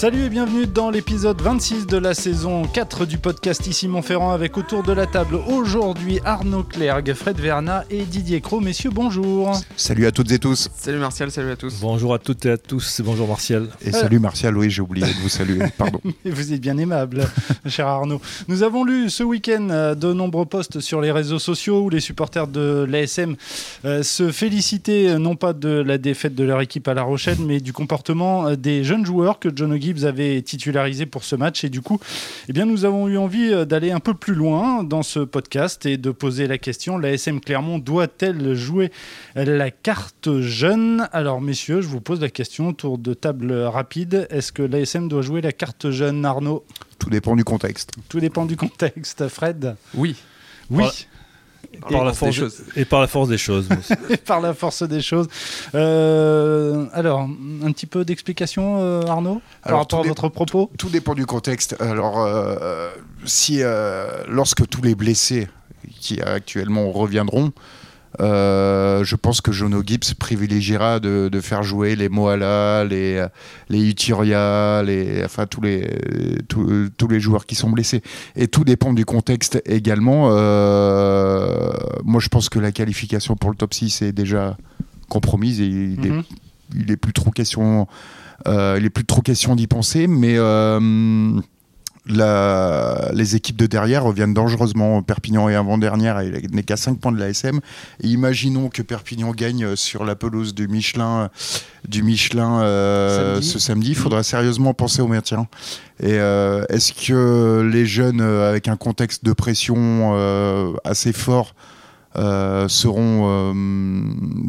Salut et bienvenue dans l'épisode 26 de la saison 4 du podcast Ici Montferrand avec autour de la table aujourd'hui Arnaud Clergue, Fred Verna et Didier Cro. Messieurs, bonjour. Salut à toutes et tous. Salut Martial, salut à tous. Bonjour à toutes et à tous, bonjour Martial. Et salut Martial, oui j'ai oublié de vous saluer, pardon. vous êtes bien aimable, cher Arnaud. Nous avons lu ce week-end euh, de nombreux posts sur les réseaux sociaux où les supporters de l'ASM euh, se félicitaient euh, non pas de la défaite de leur équipe à La Rochelle, mais du comportement des jeunes joueurs que John O'Gee vous avez titularisé pour ce match. Et du coup, eh bien, nous avons eu envie euh, d'aller un peu plus loin dans ce podcast et de poser la question la SM Clermont doit-elle jouer la carte jeune Alors, messieurs, je vous pose la question tour de table rapide. Est-ce que l'ASM doit jouer la carte jeune, Arnaud? Tout dépend du contexte. Tout dépend du contexte, Fred? Oui. Oui. Par la force des choses. Et par la force des choses. et par la force des choses. Euh, alors, un petit peu d'explication, euh, Arnaud, par rapport à votre propos? Tout dépend du contexte. Alors, euh, si lorsque tous les blessés qui actuellement reviendront, euh, je pense que Jono Gibbs privilégiera de, faire jouer les Moala, les, les Uturia, les, enfin tous les, tous, les joueurs qui sont blessés. Et tout dépend du contexte également. Euh, moi, je pense que la qualification pour le top 6 est déjà compromise et il, est, mhm. plus trop question, euh, il est plus trop question d'y penser. Mais les équipes de derrière reviennent dangereusement. Perpignan est avant-dernière et n'est qu'à 5 points de la SM. imaginons que Perpignan gagne sur la pelouse du Michelin, du Michelin euh, ce samedi. Il faudra sérieusement penser au maintien. Et euh, est-ce que les jeunes, euh, avec un contexte de pression assez fort, euh, seront, euh,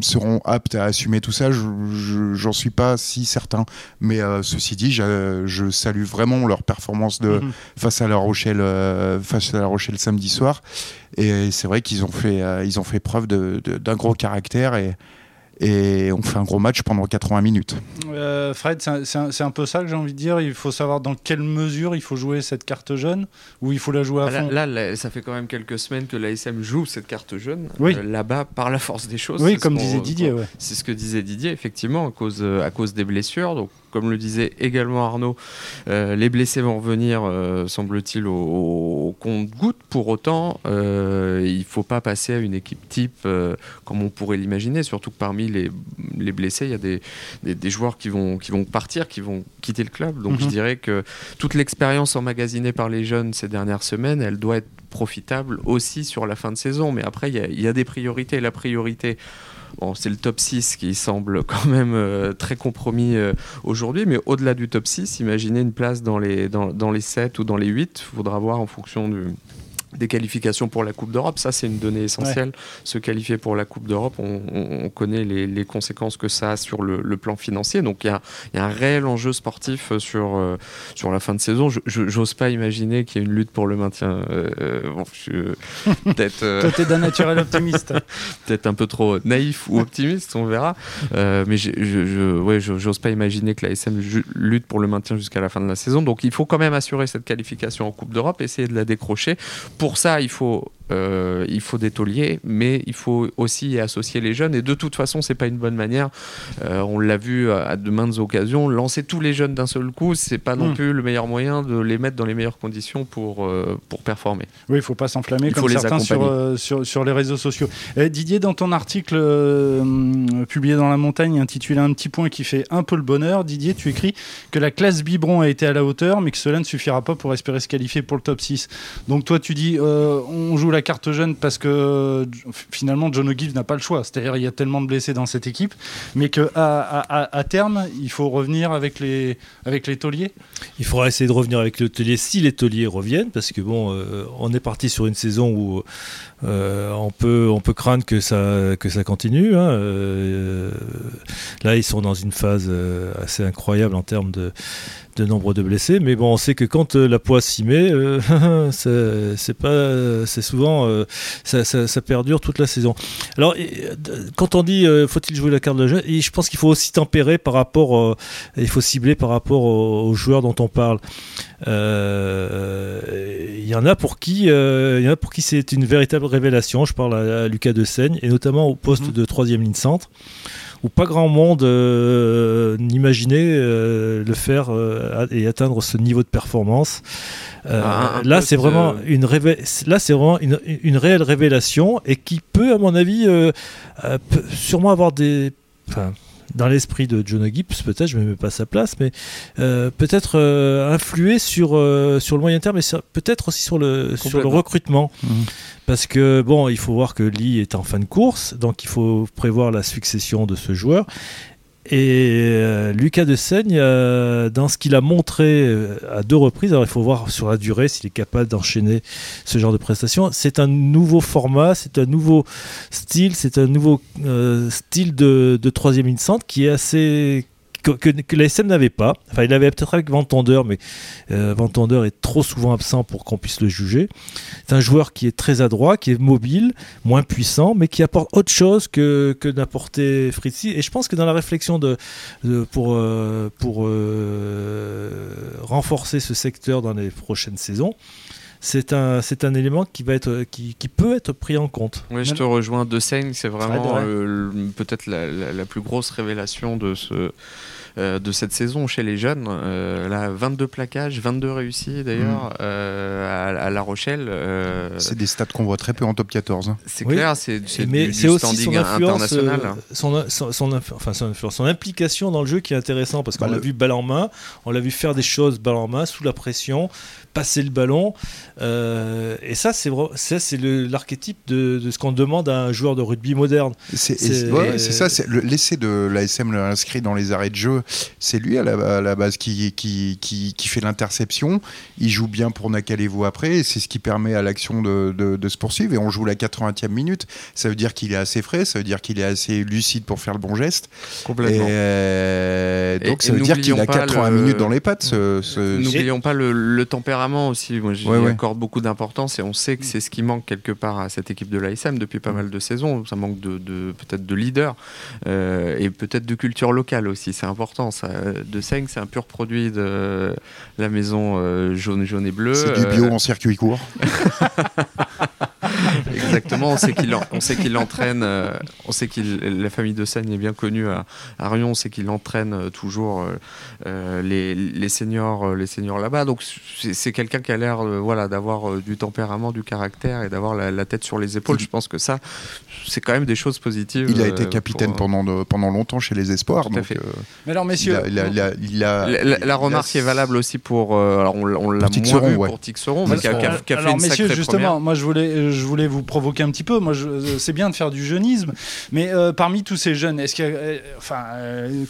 seront aptes à assumer tout ça, j'en suis pas si certain. Mais euh, ceci dit, je, salue vraiment leur performance de, mhm. face, à la Rochelle, face à La Rochelle samedi soir. Et c'est vrai qu'ils ont, fait, ils ont fait preuve d'un gros caractère. Et, et on fait un gros match pendant 80 minutes. Euh, Fred, c'est un, peu ça que j'ai envie de dire. Il faut savoir dans quelle mesure il faut jouer cette carte jeune ou il faut la jouer à ah, fond. Là, ça fait quand même quelques semaines que l'ASM joue cette carte jeune. Oui. Euh, là-bas, par la force des choses. Oui, comme disait Didier. C'est ce que disait Didier, effectivement, à cause, à cause des blessures. Donc comme le disait également Arnaud, euh, les blessés vont revenir, euh, semble-t-il, au, compte-goutte. Pour autant, euh, il ne faut pas passer à une équipe type comme on pourrait l'imaginer, surtout que parmi les, blessés, il y a des, des, joueurs qui vont, qui vont partir, qui vont quitter le club. Donc je mhm. dirais que toute l'expérience emmagasinée par les jeunes ces dernières semaines, elle doit être profitable aussi sur la fin de saison. Mais après, il y, y a des priorités. La priorité Bon, c'est le top 6 qui semble quand même euh, très compromis euh, aujourd'hui, mais au-delà du top 6, imaginez une place dans les, dans, dans les 7 ou dans les 8. Il faudra voir en fonction du, des qualifications pour la Coupe d'Europe, ça c'est une donnée essentielle. Se qualifier pour la Coupe d'Europe, on, connaît les, conséquences que ça a sur le, plan financier. Donc il y a, un réel enjeu sportif sur, euh, sur la fin de saison. Je n'ose pas imaginer qu'il y ait une lutte pour le maintien. Euh, euh, peut-être. Toi, t'es d'un naturel optimiste. peut-être un peu trop naïf ou optimiste, on verra. mais je, je, ouais, j'ose pas imaginer que la SM lutte pour le maintien jusqu'à la fin de la saison. Donc il faut quand même assurer cette qualification en Coupe d'Europe, essayer de la décrocher pour ça, il faut euh, il faut des tauliers, mais il faut aussi associer les jeunes. Et de toute façon, c'est pas une bonne manière. Euh, on l'a vu à de maintes occasions. Lancer tous les jeunes d'un seul coup, c'est pas non hmm. plus le meilleur moyen de les mettre dans les meilleures conditions pour, euh, pour performer. Oui, il faut pas s'enflammer comme certains sur, sur, sur, les réseaux sociaux. Didier, dans ton article publié dans La Montagne, intitulé Un petit point qui fait un peu le bonheur, Didier, tu écris que la classe biberon a été à la hauteur, mais que cela ne suffira pas pour espérer se qualifier pour le top 6. Donc toi, tu dis, on joue la carte jeune parce que finalement John O'Gill n'a pas le choix. C'est-à-dire il y a tellement de blessés dans cette équipe, mais qu'à à, terme, il faut revenir avec les, avec tauliers. Il faudra essayer de revenir avec les tauliers si les tauliers reviennent, parce que bon, euh, on est parti sur une saison où euh, on, peut, on peut craindre que ça, que ça continue. Hein. Euh, là, ils sont dans une phase assez incroyable en termes de nombre de blessés. Mais bon, on sait que quand la poisse s'y met, c'est souvent, ça, ça, perdure toute la saison. Alors, quand on dit faut-il jouer la carte de jeu, je pense qu'il faut aussi tempérer par rapport, il faut cibler par rapport aux, joueurs dont on parle. Il y en a pour qui, il y en a pour qui c'est une véritable révélation. Je parle à, Lucas de Seigne et notamment au poste mhm. de troisième ligne centre où pas grand monde euh, n'imaginait euh, le faire euh, et atteindre ce niveau de performance. là, c'est vraiment une là, c'est vraiment une, une, réelle révélation et qui peut, à mon avis, sûrement avoir des dans l'esprit de John Gibbs, peut-être, je ne me mets pas à sa place, mais euh, peut-être euh, influer sur, euh, sur le moyen terme et peut-être aussi sur le, sur le recrutement. Mhm. Parce que, bon, il faut voir que Lee est en fin de course, donc il faut prévoir la succession de ce joueur. Et euh, Lucas de euh, dans ce qu'il a montré euh, à deux reprises, alors il faut voir sur la durée s'il est capable d'enchaîner ce genre de prestations, c'est un nouveau format, c'est un nouveau style, c'est un nouveau style de, de troisième ligne centre qui est assez que, que, la SM n'avait pas. Enfin, il l'avait peut-être avec Ventandeur, mais euh, est trop souvent absent pour qu'on puisse le juger. C'est un joueur qui est très adroit, qui est mobile, moins puissant, mais qui apporte autre chose que, que n'apportait Fritzi. Et je pense que dans la réflexion de, pour, euh, pour euh, renforcer ce secteur dans les prochaines saisons, c'est un, c'est un élément qui, va être, qui, qui, peut être pris en compte. Oui, je te rejoins. De Seine, c'est vraiment peut-être la, la, plus grosse révélation de ce, euh, de cette saison chez les jeunes. Euh, là, 22 plaquages, 22 réussis d'ailleurs mm. euh, à, La Rochelle. c'est des stats qu'on voit très peu en top 14. Hein. C'est clair, c'est du, standing international. Son, son, enfin, son, implication dans le jeu qui est intéressant parce qu'on bah, l'a vu balle en main, on l'a vu faire des choses balle en main sous la pression, passer le ballon. et ça, c'est c'est l'archétype de, de, ce qu'on demande à un joueur de rugby moderne. C'est ça, c'est l'essai de l'ASM inscrit dans les arrêts de jeu c'est lui à la, base qui, qui, qui, fait l'interception. Il joue bien pour Nakalevo après, et c'est ce qui permet à l'action de, de, se poursuivre. Et on joue la 80e minute. Ça veut dire qu'il est assez frais, ça veut dire qu'il est assez lucide pour faire le bon geste. Complètement. Euh, donc ça veut dire qu'il a 80 minutes dans les pattes. N'oublions pas le, tempérament aussi. Moi, j'y accorde beaucoup d'importance et on sait que c'est ce qui manque quelque part à cette équipe de l'ASM depuis pas mal de saisons. Ça manque de, peut-être de leader euh, et peut-être de culture locale aussi. C'est important de Seigne, c'est un pur produit de la maison euh, jaune, jaune et bleu. C'est du bio euh, en circuit court. Exactement, on sait qu'il on sait qu'il entraîne, euh, on sait qu'il la famille de Seigne est bien connue à, à Rion, on sait qu'il entraîne toujours les, les, seniors, les seniors là-bas. Donc c'est quelqu'un qui a l'air voilà d'avoir du tempérament, du caractère et d'avoir la, tête sur les épaules. Je pense que ça, c'est quand même des choses positives. Il a été capitaine pendant pendant longtemps chez les Espoirs. Donc, Mais alors messieurs, il a, la, remarque est valable aussi pour. Euh, alors on, on l'a moins vu pour Tixeron, mais qui a, fait alors, une messieurs, justement, moi je voulais, je voulais vous provoquer un petit peu. Moi, c'est bien de faire du jeunisme, mais euh, parmi tous ces jeunes, est-ce qu'il euh, enfin,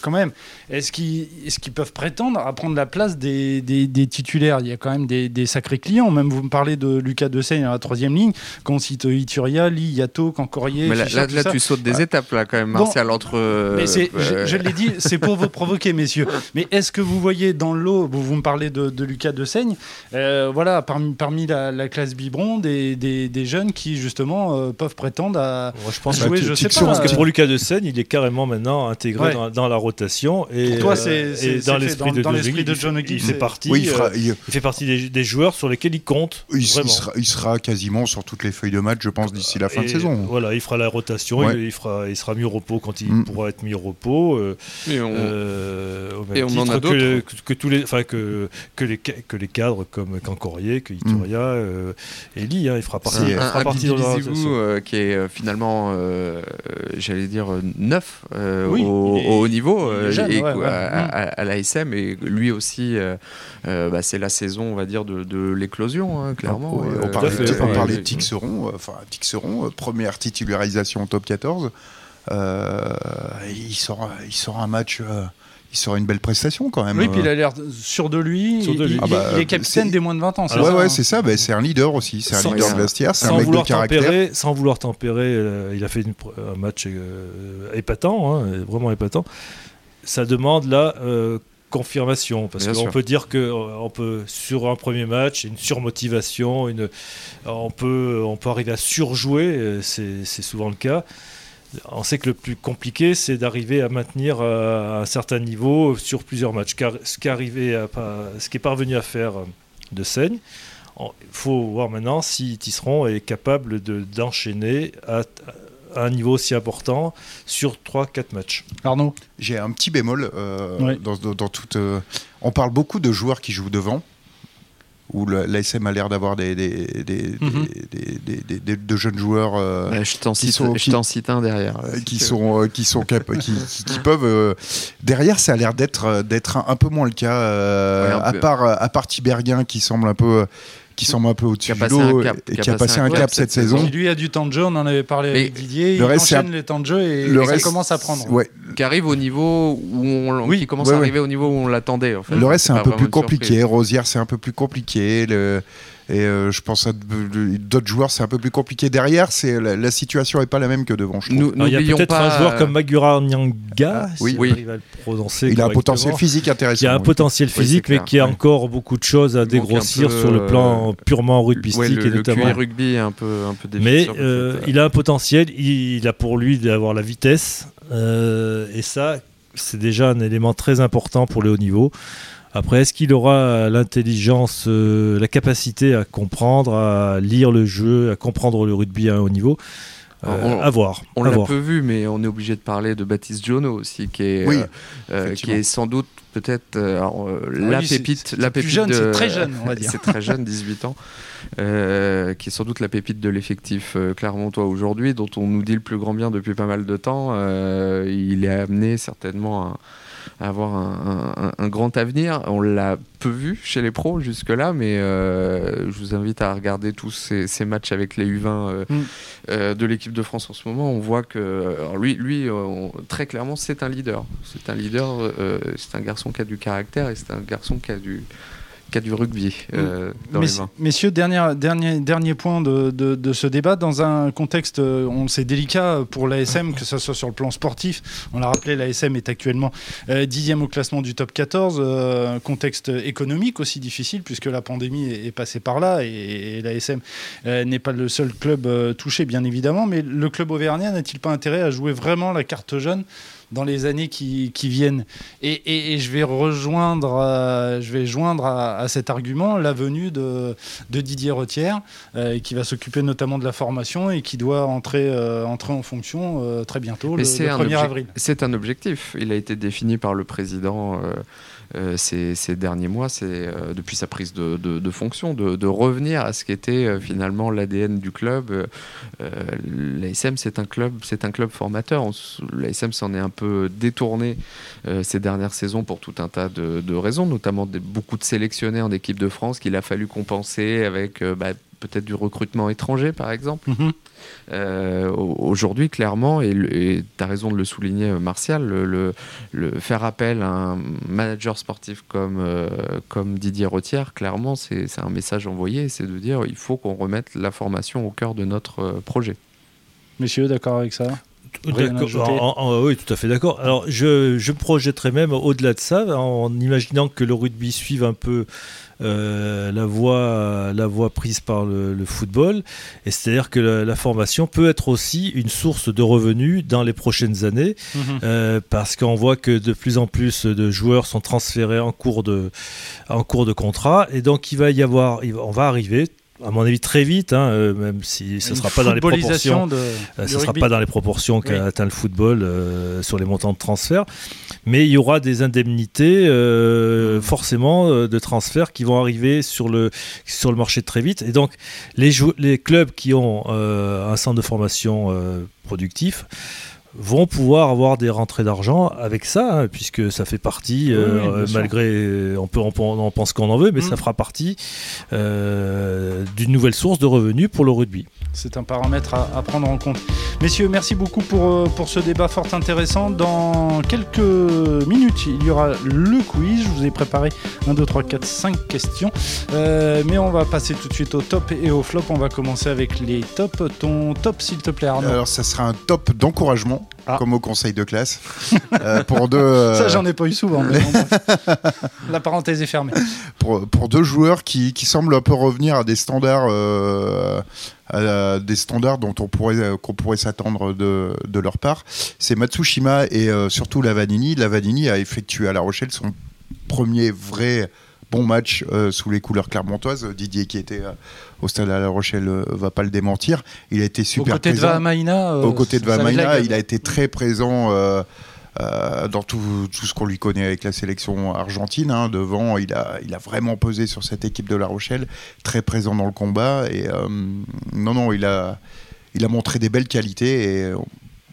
quand même, est-ce qu'ils, est-ce qu'ils peuvent prétendre à prendre la place des, des, titulaires? Il y a quand même des, des, sacrés clients. Même vous me parlez de Lucas Dessay à la troisième ligne, quand on cite Ituria, Li, Yato, Cancorier. Mais là, là, tu sautes des étapes là quand même, Martial entre. mais je, je l'ai dit, c'est pour vous provoquer, messieurs. Mais est-ce que vous voyez dans l'eau, vous, vous me parlez de, Lucas de Seigne, euh, voilà, parmi, parmi la, classe biberon, des, des, jeunes qui justement euh, peuvent prétendre à, je pense jouer, je sais pas. Je pense que pour Lucas de Seigne, il est carrément maintenant intégré dans, la rotation. Et, pour toi, c'est dans l'esprit de, de, John il, fait partie, il, euh, il, fait partie des, joueurs sur lesquels il compte. Il, sera, il, sera, quasiment sur toutes les feuilles de match, je pense, d'ici la fin de saison. Voilà, il fera la rotation, il, fera, il sera mis au repos quand il mm. pourra être mis au repos. Et on, et on en a d'autres. Que, tous les, enfin que, que, les, que les cadres comme Cancorier, que Ituria, mm. euh, Eli, hein, il fera partie. Il fera partie de euh, qui est euh, finalement, j'allais dire, neuf au, haut niveau et, à, l'ASM et lui aussi, bah, c'est la saison, on va dire, de, de l'éclosion, hein, clairement. on parlait, on parlait de Tixeron, enfin Tixeron, première titularisation en top 14. il, sort, il sort un match il sera une belle prestation quand même. Oui, puis il a l'air sûr de lui. Il, ah bah, est capitaine des moins de 20 ans. Ouais, ouais, c'est ça. Bah, c'est un leader aussi. C'est un leader de vestiaire. C'est un mec de caractère. Sans vouloir tempérer, euh, il a fait un match euh, épatant, hein, vraiment épatant. Ça demande là. Euh, confirmation. Parce qu'on peut dire qu'on peut, sur un premier match, une surmotivation, une, on, peut, on peut arriver à surjouer, c'est souvent le cas. On sait que le plus compliqué, c'est d'arriver à maintenir un certain niveau sur plusieurs matchs. Car ce qui est parvenu à faire de Seigne, il faut voir maintenant si Tisseron est capable d'enchaîner à, un niveau aussi important sur 3-4 matchs. Arnaud? J'ai un petit bémol euh, dans, toute. Euh, on parle beaucoup de joueurs qui jouent devant où l'ASM a l'air d'avoir des, des, mhm. de jeunes joueurs. Euh, je t'en cite, cite, un derrière. qui, sont, qui, sont qui, peuvent. derrière, ça a l'air d'être d'être un, peu moins le cas, à, part, à part qui semble un peu qui semble un peu au-dessus du lot et qui a passé un cap cette saison. Lui a du temps de jeu, on en avait parlé avec Didier. Le il reste, enchaîne les temps de jeu et, le reste, ça commence à prendre. Ouais. Qui arrive au niveau où on, oui, qui commence à arriver au niveau où on l'attendait. En fait. Le reste c'est un peu plus compliqué. Rosière c'est un peu plus compliqué. Le et euh, je pense à d'autres joueurs, c'est un peu plus compliqué derrière. C'est la, situation n'est pas la même que devant. Je il y a peut-être un joueur comme Magura Nyanga, oui. il a un potentiel physique intéressant. Il a un potentiel physique, mais qui a encore beaucoup de choses à dégrossir sur le plan euh, purement rugbystique le, et notamment. Le rugby est un peu un peu Mais euh, il a un potentiel. Il, a pour lui d'avoir la vitesse et ça, c'est déjà un élément très important pour le haut niveau. Après, est-ce qu'il aura l'intelligence, euh, la capacité à comprendre, à lire le jeu, à comprendre le rugby à un haut niveau? Euh, à voir. On l'a peu vu, mais on est obligé de parler de Baptiste Jono aussi, qui est, euh, qui est sans doute peut-être la pépite. La pépite jeune, c'est très jeune, on va dire. c'est très jeune, 18 ans, qui est sans doute la pépite de l'effectif Clermontois aujourd'hui, dont on nous dit le plus grand bien depuis pas mal de temps. il est amené certainement à avoir un, grand avenir. On l'a peu vu chez les pros jusque-là, mais euh, je vous invite à regarder tous ces, matchs avec les U20 euh, mm. euh, de l'équipe de France en ce moment. On voit que lui, lui très clairement, c'est un leader. C'est un leader, c'est un garçon qui a du caractère et c'est un garçon qui a du, cas du rugby euh, dans les mains. Messieurs, dernier, dernier, dernier point de, de, ce débat, dans un contexte, euh, on sait, délicat pour l'ASM, que ce soit sur le plan sportif. On l'a rappelé, l'ASM est actuellement euh, dixième au classement du top 14. contexte économique aussi difficile, puisque la pandémie est, passée par là, et, et l'ASM n'est pas le seul club touché, bien évidemment. Mais le club auvergnat n'a-t-il pas intérêt à jouer vraiment la carte jeune dans les années qui, qui viennent. Et, et, je vais rejoindre, euh, je vais joindre à, cet argument la venue de, de Didier Retière, euh, qui va s'occuper notamment de la formation et qui doit entrer, euh, entrer en fonction très bientôt, le, 1er avril. C'est un objectif. Il a été défini par le président euh, ces, derniers mois, c'est euh, depuis sa prise de, fonction, de, revenir à ce qu'était euh, finalement l'ADN du club. L'ASM, c'est un club, un club formateur. L'ASM s'en est un peu détourné ces dernières saisons pour tout un tas de, raisons, notamment beaucoup de sélectionnés en équipe de France qu'il a fallu compenser avec bah, peut-être du recrutement étranger, par exemple. Mhm. Euh, aujourd'hui, clairement, et tu as raison de le souligner, euh, Martial, le, faire appel à un manager sportif comme, euh, comme Didier Retière, clairement, c'est un message envoyé, c'est de dire il faut qu'on remette la formation au cœur de notre projet. Messieurs, d'accord avec ça? Oui, tout à fait d'accord. Alors, je, je me projetterais même au-delà de ça, en imaginant que le rugby suive un peu euh, la, voie, la voie prise par le, football. Et c'est-à-dire que la, formation peut être aussi une source de revenus dans les prochaines années, mhm. euh, parce qu'on voit que de plus en plus de joueurs sont transférés en cours de, en cours de contrat. Et donc, il va y avoir, on va arriver à mon avis très vite, hein, euh, même si ce ne sera pas dans les proportions, ce sera pas dans les proportions qu'a atteint le football sur les montants de transfert. Mais il y aura des indemnités euh, forcément euh, de transfert qui vont arriver sur le, sur le marché très vite. Et donc les, les clubs qui ont euh, un centre de formation productif, vont pouvoir avoir des rentrées d'argent avec ça, hein, puisque ça fait partie, euh, malgré, on, peut, on, pense qu'on en veut, mais mm. ça fera partie euh, d'une nouvelle source de revenus pour le rugby. C'est un paramètre à, prendre en compte. Messieurs, merci beaucoup pour, euh, pour ce débat fort intéressant. Dans quelques minutes, il y aura le quiz. Je vous ai préparé 1, 2, 3, 4, 5 questions. mais on va passer tout de suite au top et au flop. On va commencer avec les tops. Ton top, s'il te plaît, Arnaud Alors, ça sera un top d'encouragement ans, Ah. comme au conseil de classe. Euh, pour deux, euh, Ça, j'en ai pas eu souvent. mais bon, bref. La parenthèse est fermée. pour, pour deux joueurs qui, qui semblent un peu revenir à des standards, euh, à des standards dont on pourrait qu'on pourrait s'attendre de, de leur part. C'est Matsushima et euh, surtout Lavanini. Lavanini a effectué à La Rochelle son premier vrai bon match euh, sous les couleurs clermontoises. Didier qui était euh, au stade à La Rochelle euh, va pas le démentir. Il a été Au super côté de présent. Euh, Aux côtés de Vamaina, il a été très présent dans tout, tout ce qu'on lui connaît avec la sélection argentine. hein. Devant, il a, il a vraiment pesé sur cette équipe de La Rochelle, très présent dans le combat. Et non, non, il a, il a montré des belles qualités et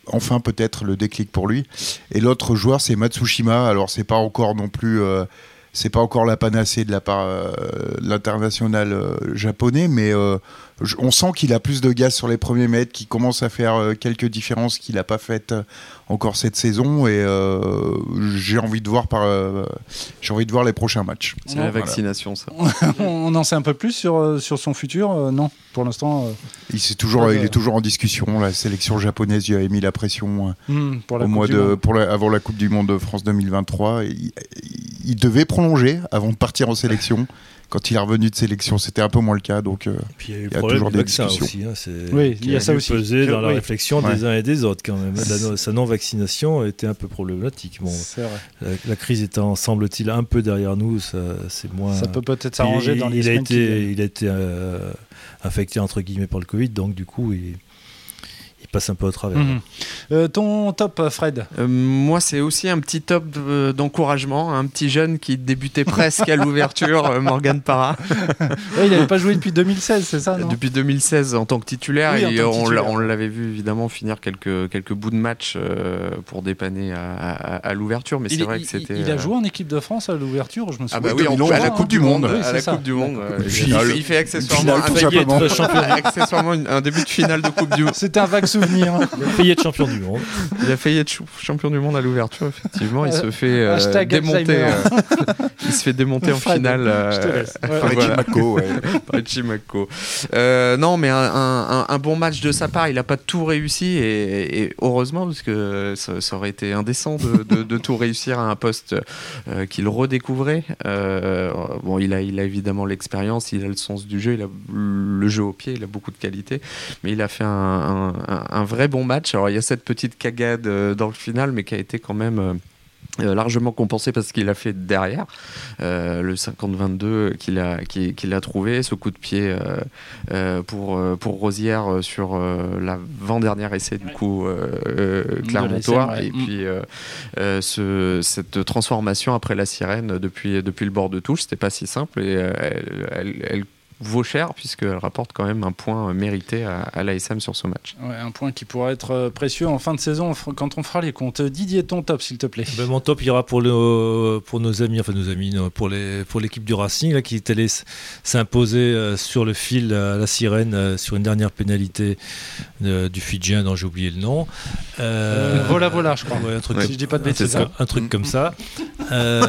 enfin peut-être le déclic pour lui. Et l'autre joueur, c'est Matsushima. Alors, c'est pas encore non plus. euh, c'est pas encore la panacée de la part euh, de l'international euh, japonais, mais euh, on sent qu'il a plus de gaz sur les premiers mètres, qu'il commence à faire euh, quelques différences qu'il n'a pas faites encore cette saison, et euh, j'ai envie de voir par, euh, j'ai envie de voir les prochains matchs. C'est la Voilà. vaccination, ça. On en sait un peu plus sur, sur son futur euh, Non, pour l'instant, euh, Il, toujours, est toujours en discussion. La sélection japonaise lui a mis la pression euh, hmm, pour la au Coupe mois de, pour la- avant la Coupe du Monde de France 2023. Il, il devait prolonger avant de partir en sélection. Quand il est revenu de sélection, c'était un peu moins le cas. Donc, euh, Puis il y a eu Il y a toujours des discussions. aussi. hein, c'est- Oui, qui il y a ça aussi. Que- dans la oui. réflexion des uns et des autres quand même. La sa non-vaccination était un peu problématique. Bon, C'est vrai. la, la crise étant, semble-t-il, un peu derrière nous, ça, c'est moins. Ça peut peut-être s'arranger il, dans les il a été, il a été euh, infecté entre guillemets par le Covid, donc du coup, il passe un peu au travers. Mhm. Euh, ton top, Fred Euh, moi, c'est aussi un petit top de- d'encouragement, un petit jeune qui débutait presque à l'ouverture, euh, Morgan Parra, Ouais, Il n'avait pas joué depuis 2016, c'est ça non depuis 2016 en tant que titulaire. Oui, en et tant que on on l'avait vu évidemment finir quelques, quelques bouts de match euh, pour dépanner à, à- à l'ouverture, mais il, c'est vrai il- que c'était. il a euh, joué en équipe de France à l'ouverture, je me Ah souviens. bah oui, en- 2011, à la hein. Coupe du Monde, Oui, à c'est la ça. Coupe du Monde. Euh, il, fait- accessoirement, un début de finale de Coupe du Monde. C'était un vague souvenir. il a failli être champion du monde. Il a failli être champion du monde à l'ouverture, effectivement. Il se fait euh, Hashtag démonter. Euh, il se fait démonter en finale. euh, je te laisse. Ouais. Par ouais. Chimako. Euh, non, mais un, un- un- un bon match de sa part. Il n'a pas tout réussi et, et heureusement parce que ça, ça aurait été indécent de, de- de tout réussir à un poste euh, qu'il redécouvrait. Euh, bon, il a, il a évidemment l'expérience, il a le sens du jeu, il a le jeu au pied, il a beaucoup de qualité, mais il a fait un, un- un- vrai bon match. Alors il y a cette petite cagade euh, dans le final, mais qui a été quand même euh, euh, largement compensé parce qu'il a fait derrière euh, le 50-22 qu'il a, trouvé, ce coup de pied euh, euh, pour, pour Rosière sur l'avant-dernier essai du coup Clermontois ouais. et puis ce, cette transformation après la sirène depuis, depuis le bord de touche c'était pas si simple et elle, elle- elle vaut cher puisqu'elle rapporte quand même un point mérité à, à l'ASM sur ce match. Ouais, un point qui pourrait être euh, précieux en fin de saison quand on fera les comptes. Didier, ton top, s'il te plaît. Ben, mon top ira pour, le, pour nos amis, enfin nos amis, non, pour les pour l'équipe du Racing là, qui est allée s'imposer euh, sur le fil à la sirène euh, sur une dernière pénalité euh, du Fidjien dont j'ai oublié le nom. Euh, Voilà, voilà, je crois. ouais, un truc Ouais. Si je dis pas de C'est bêtises. ça, hein. un truc comme ça. Euh,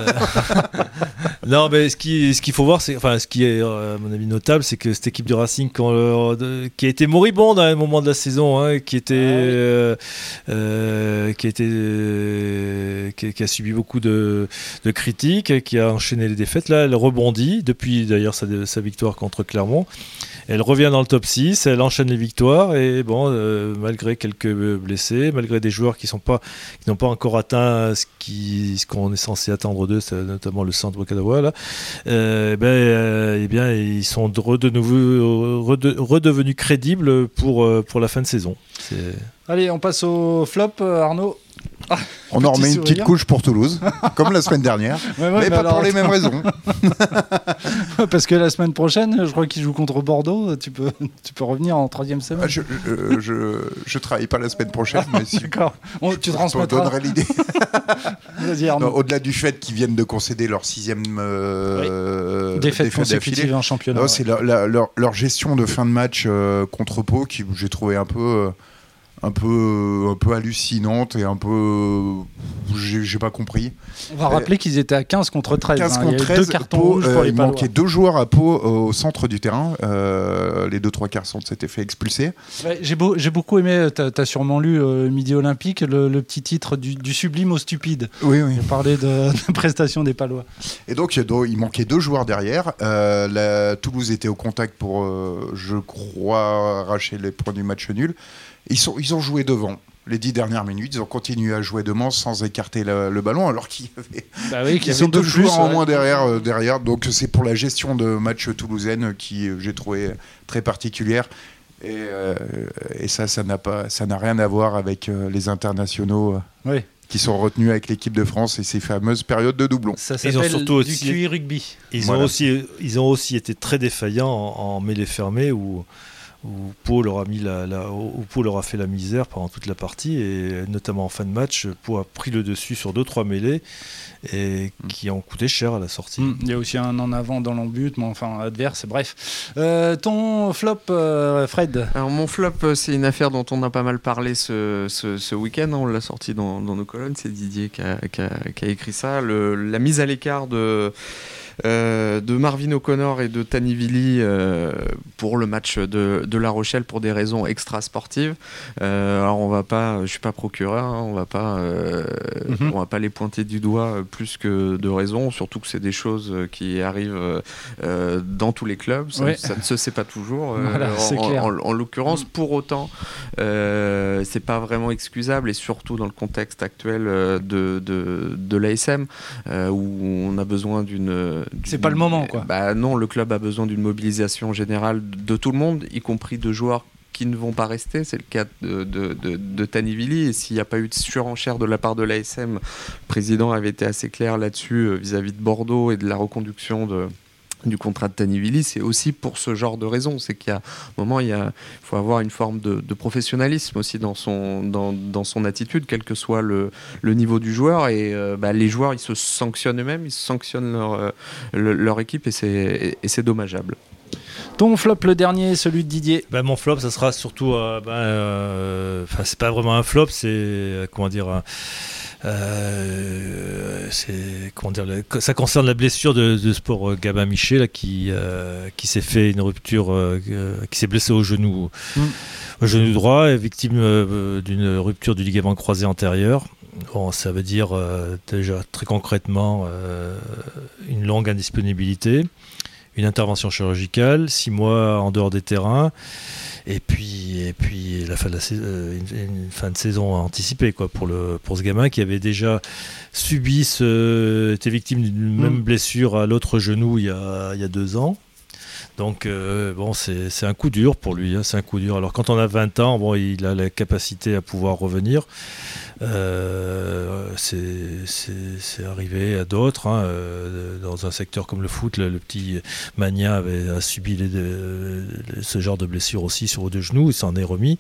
non, mais ce qui ce qu'il faut voir, c'est enfin ce qui est euh, à mon avis notable, c'est que cette équipe du Racing, quand de- qui a été moribonde à un moment de la saison, hein, qui était euh, euh, qui a été euh, qui, a- qui a subi beaucoup de, de critiques, qui a enchaîné les défaites. Là, elle rebondit depuis d'ailleurs sa, sa victoire contre Clermont. Elle revient dans le top 6, elle enchaîne les victoires et bon, euh, malgré quelques blessés, malgré des joueurs qui sont pas qui n'ont pas encore atteint ce qui ce qu'on est censé attendre d'eux, notamment le centre Okadawa là. Euh, ben, euh, eh bien, ils sont de, de nouveau rede- redevenus crédibles pour euh, pour la fin de saison. Allez, on passe au flop, euh, On en remet une petite couche pour Toulouse, comme la semaine dernière, Ouais, ouais, mais pas alors, pour les mêmes raisons. Parce que la semaine prochaine, je crois qu'ils jouent contre Bordeaux. Tu peux, tu peux revenir en troisième semaine. Ah, Je, je, je, je travaille pas la semaine prochaine, mais si D'accord. On- tu transmettras. donnerai l'idée. Au-delà du fait qu'ils viennent de concéder leur sixième euh, Défaite consécutive en championnat. C'est la- leur, leur gestion de fin de match euh, contre Pau qui j'ai trouvé un peu, euh, un peu, un peu hallucinante et un peu. j'ai pas compris. On va rappeler qu'ils étaient à 15 contre 13. 15 hein. contre Il y a eu 13. deux cartons Pau, rouges euh, les il Palois. manquait deux joueurs à Pau au centre du terrain. Euh, les deux trois quarts sont s'étaient fait expulser. Ouais, J'ai beau- j'ai beaucoup aimé, t'as as sûrement lu euh, Midi Olympique, le, le petit titre du, du sublime au stupide. Oui, oui. On parlait de, de prestations des Palois. Et donc, donc, il manquait deux joueurs derrière. Euh, la- Toulouse était au contact pour, euh, je crois, arracher les points du match nul. Ils, sont, ils ont joué devant. Les dix dernières minutes, ils ont continué à jouer devant sans écarter le, le ballon, alors qu'il y avait, Bah oui, y avait deux de plus. joueurs en moins derrière, euh, derrière. Donc, c'est pour la gestion de match toulousaine qui, euh, j'ai trouvé très particulière. Et, euh, et ça, ça n'a pas, ça n'a rien à voir avec euh, les internationaux euh, Oui. qui sont retenus avec l'équipe de France et ces fameuses périodes de doublons. Ça Ils ont surtout du aussi- QI rugby. Ils, Voilà. ont aussi, ils ont aussi été très défaillants en, en mêlée fermée où, où Pau leur a mis la, la- où Pau leur a fait la misère pendant toute la partie et notamment en fin de match, Pau a pris le dessus sur deux trois mêlées et qui ont coûté cher à la sortie. Hmm, Il y a aussi un en avant dans l'embut, mais enfin adverse, bref. Euh, ton flop, euh, Fred? Alors mon flop, euh, c'est une affaire dont on a pas mal parlé ce, ce, ce week-end. hein. On l'a sorti dans, dans nos colonnes. C'est Didier qui a, qui a- qui a écrit ça. Le- la mise à l'écart de, euh, de Marvin O'Connor et de Tanivili euh, pour le match de, de La Rochelle pour des raisons extra sportives. Euh, alors on va pas, je suis pas procureur, hein, on va pas, euh, Mhm. on va pas les pointer du doigt plus que de raison. Surtout que c'est des choses qui arrivent dans tous les clubs. Ça, Ouais. ça ne se sait pas toujours. Voilà, en- clair. en- en l'occurrence, pour autant, c'est pas vraiment excusable et surtout dans le contexte actuel de, de, de l'ASM où on a besoin d'une. C'est pas le moment, quoi. Bah non, le club a besoin d'une mobilisation générale de tout le monde, y compris de joueurs qui ne vont pas rester. C'est le cas de, de, de, de Tanivili. Et s'il n'y a pas eu de surenchère de la part de l'ASM, le président avait été assez clair là-dessus euh, vis-à-vis de Bordeaux et de la reconduction de du contrat de Tanivili, c'est aussi pour ce genre de raison. C'est qu'il y a un moment, il y a, faut avoir une forme de, de professionnalisme aussi dans son, dans, dans son attitude, quel que soit le, le niveau du joueur. Et euh, bah, les joueurs, ils se sanctionnent eux-mêmes, ils sanctionnent leur, euh, le- leur équipe et c'est et c'est dommageable. Ton flop, le dernier, celui de Didier? Ben, mon flop, ça sera surtout. euh, ben, euh, Enfin, c'est pas vraiment un flop, c'est. euh, comment dire. Euh, comment dire ça concerne la blessure de, de sport Gabin Miché là, qui euh, qui s'est fait une rupture euh, qui s'est blessé au genou Mm. au genou droit est victime d'une rupture du ligament croisé antérieur bon ça veut dire déjà très concrètement une longue indisponibilité une intervention chirurgicale, six mois en dehors des terrains, et puis, et puis la fin de la sais- euh, une, une fin de saison anticipée quoi, pour, le, pour ce gamin qui avait déjà subi, ce, était victime d'une Mm. même blessure à l'autre genou il y a, il y a deux ans. Donc euh, bon, c'est un coup dur pour lui, hein, c'est un coup dur. Alors quand on a 20 ans, bon, il a la capacité à pouvoir revenir. Euh, c'est arrivé à d'autres. hein, euh, dans un secteur comme le foot, le, petit Magna avait a subi ce genre de blessure aussi sur les deux genoux, il s'en est remis.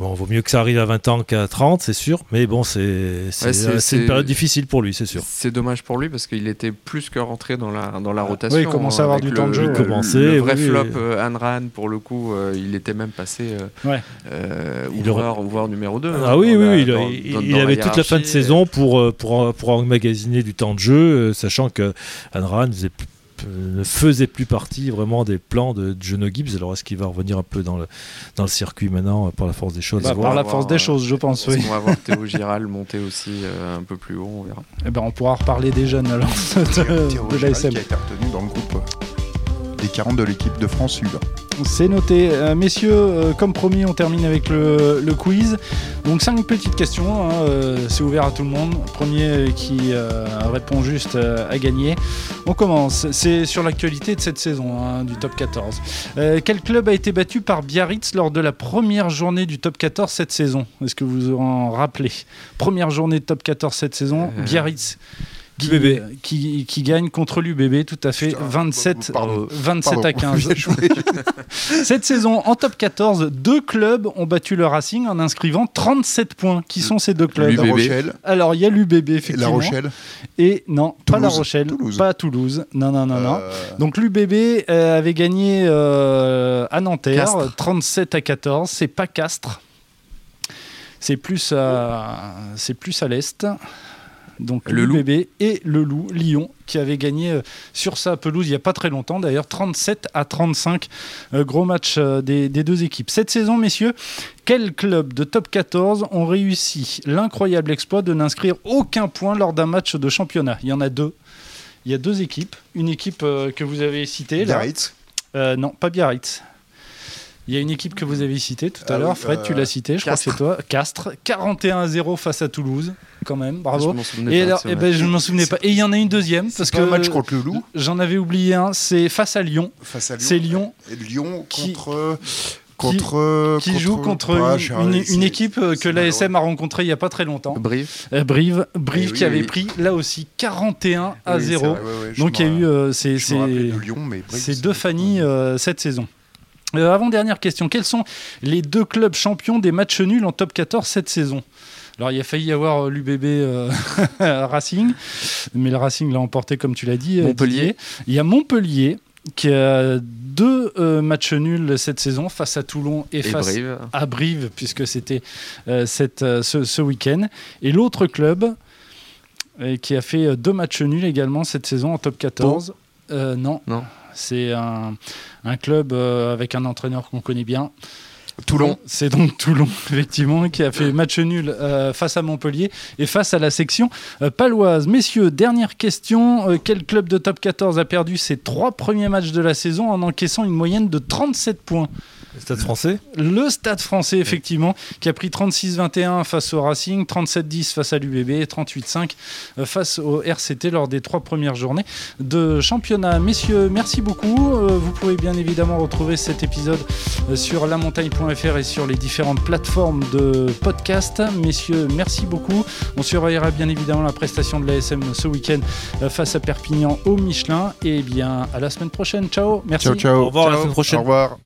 Bon, vaut mieux que ça arrive à 20 ans qu'à 30, c'est sûr, mais bon, c'est c'est- Ouais, une période difficile pour lui, c'est sûr. C'est dommage pour lui parce qu'il était plus que rentré dans la, dans la rotation. oui, il commençait à avoir du temps de le- jeu, Le, ouais. Il commençait, le vrai oui, flop oui. euh, Anran, pour le coup, euh, il était même passé euh, Ouais. euh, Il ouvreur, ouvreur numéro 2. Ah oui, oui, oui, il, il- il avait toute la fin de saison pour, euh, pour, pour emmagasiner du temps de jeu, sachant que Anran faisait ne faisait plus partie vraiment des plans de Jono Gibbs. Alors est-ce qu'il va revenir un peu dans le, dans le circuit maintenant euh, par la force des choses? Bah, par la force des euh, choses, je pense, oui. qu'on va voir Théo Giral monter aussi euh, un peu plus haut On verra. Eh ben, on pourra reparler des jeunes alors de, Théo de Giral l'ASM. qui a été retenu dans le groupe euh, des 40 de l'équipe de France U. C'est noté. Euh, messieurs, euh, comme promis, on termine avec le, le quiz. Donc, cinq petites questions. hein, euh, c'est ouvert à tout le monde. Premier qui euh, répond juste euh, a gagné. On commence. C'est sur l'actualité de cette saison hein, du top 14. Euh, quel club a été battu par Biarritz lors de la première journée du top 14 cette saison? Est-ce que vous vous en rappelez? Première journée de top 14 cette saison, Euh, Biarritz. Qui, l'UBB. qui, qui gagne contre l'UBB, tout à fait, Putain, 27, pardon, 27 Pardon, à 15. bien joué. Cette saison, en top 14, deux clubs ont battu le Racing en inscrivant 37 points. Qui sont ces deux clubs? La. Rochelle, Alors, il y a l'UBB, et effectivement. La Rochelle. Et non, pas La. Rochelle, Toulouse. pas Toulouse. Non, non, non, non. euh, Donc l'UBB euh, avait gagné euh, à Nanterre, Castres. 37 à 14. C'est pas Castres. C'est plus à, c'est plus à l'est. Donc Le Loup. l'UBB et le Loup, Lyon, qui avait gagné euh, sur sa pelouse il n'y a pas très longtemps, d'ailleurs 37 à 35. Euh, gros match euh, des, des deux équipes. Cette saison, messieurs, quels clubs de top 14 ont réussi l'incroyable exploit de n'inscrire aucun point lors d'un match de championnat? Il y en a deux. Il y a deux équipes. Une équipe que vous avez citée. Biarritz. Euh, non, pas Biarritz. Il y a une équipe que vous avez citée tout à Ah l'heure, oui, Fred, tu euh, l'as citée, je Castres. crois que c'est toi. Castres, 41 à 0 face à Toulouse, quand même, Je bravo. souvenais Et pas alors, eh ben, je ne m'en souvenais pas. Et il y en a une deuxième, parce que match contre le Loup j'en avais oublié un, c'est face à Lyon. face à Lyon. C'est Lyon Et Lyon Qui- contre qui joue contre une, équipe que l'ASM a rencontrée il n'y a pas très longtemps. Brive. Euh, Brive, Brive Eh oui, qui avait oui. pris là aussi 41 à Oui, c'est 0. Ouais, ouais, ouais, je Donc il y a eu euh, ces, je me rappelais ces- de Lyon, mais Brive, ces c'est- deux familles euh, cette saison. Euh, Avant-dernière question, quels sont les deux clubs champions des matchs nuls en top 14 cette saison? Alors, il a failli y avoir euh, l'UBB euh, Racing, mais le Racing l'a emporté, comme tu l'as dit. Montpellier. Didier. Il y a Montpellier qui a deux euh, matchs nuls cette saison face à Toulon et, Et face Brive. à Brive, puisque c'était ce, ce week-end. Et l'autre club qui a fait deux matchs nuls également cette saison en top 14. Euh, non. Non. C'est un, un club euh, avec un entraîneur qu'on connaît bien. Toulon. C'est donc Toulon, effectivement, qui a fait match nul euh, face à Montpellier et face à la section euh, paloise. Messieurs, dernière question. Euh, quel club de top 14 a perdu ses trois premiers matchs de la saison en encaissant une moyenne de 37 points? Le Stade français le Stade français, effectivement, qui a pris 36-21 face au Racing, 37-10 face à l'UBB et 38-5 euh, face au RCT lors des trois premières journées de championnat. Messieurs, merci beaucoup. Euh, Vous pouvez bien évidemment retrouver cet épisode euh, sur lamontagne.fr et sur les différentes plateformes de podcast. Messieurs, merci beaucoup. On surveillera bien évidemment la prestation de l'ASM ce week-end euh, face à Perpignan au Michelin. Et bien, à la semaine prochaine. Ciao. Merci. Ciao, ciao. Au revoir, à la semaine prochaine. Au revoir.